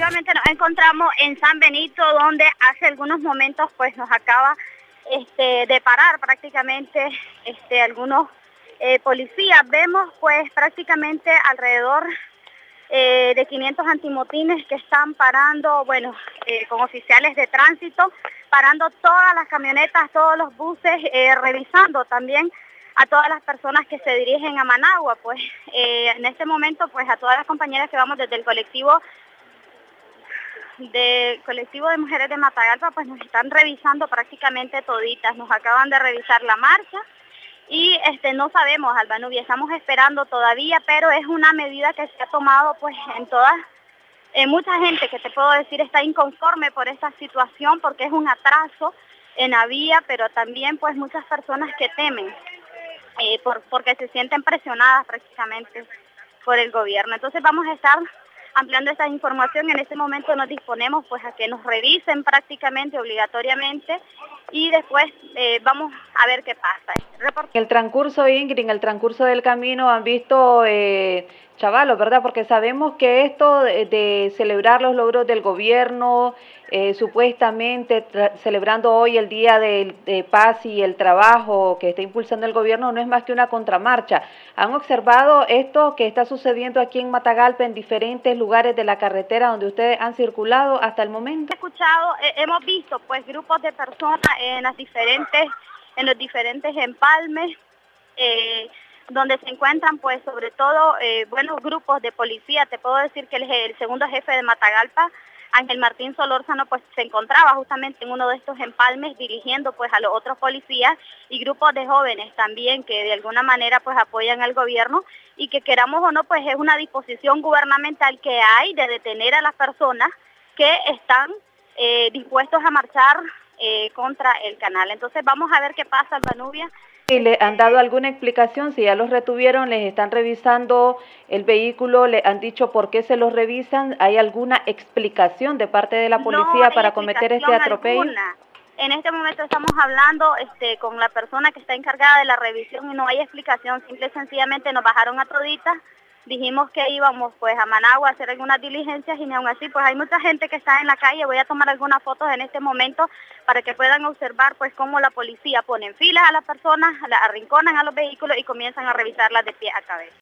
efectivamente nos encontramos en San Benito, donde hace algunos momentos pues nos acaba este, de parar prácticamente este, algunos eh, policías. Vemos pues prácticamente alrededor eh, de 500 antimotines que están parando, bueno, eh, con oficiales de tránsito, parando todas las camionetas, todos los buses, revisando también a todas las personas que se dirigen a Managua. Pues en este momento, pues a todas las compañeras que vamos desde el colectivo del colectivo de mujeres de Matagalpa, pues nos están revisando prácticamente toditas. Nos acaban de revisar la marcha y este no sabemos, Albanubi, estamos esperando todavía, pero es una medida que se ha tomado pues en todas, en mucha gente que te puedo decir está inconforme por esta situación porque es un atraso en la vía, pero también pues muchas personas que temen eh, por, porque se sienten presionadas prácticamente por el gobierno. Entonces vamos a estar ampliando esta información. En este momento nos disponemos pues a que nos revisen prácticamente obligatoriamente y después eh, vamos a ver qué pasa. En el transcurso, Ingrid, en el transcurso del camino han visto eh, chavalos, ¿verdad? Porque sabemos que esto de, celebrar los logros del gobierno, eh, supuestamente celebrando hoy el Día de, Paz y el Trabajo que está impulsando el gobierno, no es más que una contramarcha. ¿Han observado esto que está sucediendo aquí en Matagalpa en diferentes lugares de la carretera donde ustedes han circulado hasta el momento? He escuchado, hemos visto pues grupos de personas en las diferentes, en los diferentes empalmes, eh, donde se encuentran pues sobre todo eh, buenos grupos de policía. Te puedo decir que el, segundo jefe de Matagalpa, Ángel Martín Solórzano, pues se encontraba justamente en uno de estos empalmes dirigiendo pues a los otros policías y grupos de jóvenes también que de alguna manera pues apoyan al gobierno y que queramos o no pues es una disposición gubernamental que hay de detener a las personas que están eh, dispuestos a marchar eh, contra el canal. Entonces vamos a ver qué pasa, Albanubia. ¿Y le han dado alguna explicación? Si ya los retuvieron, les están revisando el vehículo, le han dicho por qué se los revisan, ¿hay alguna explicación de parte de la policía para cometer este atropello? En este momento estamos hablando este, con la persona que está encargada de la revisión y no hay explicación, simple y sencillamente nos bajaron a toditas dijimos que íbamos pues a Managua a hacer algunas diligencias y aún así pues hay mucha gente que está en la calle, voy a tomar algunas fotos en este momento para que puedan observar pues cómo la policía pone en filas a las personas, las arrinconan a los vehículos y comienzan a revisarlas de pie a cabeza.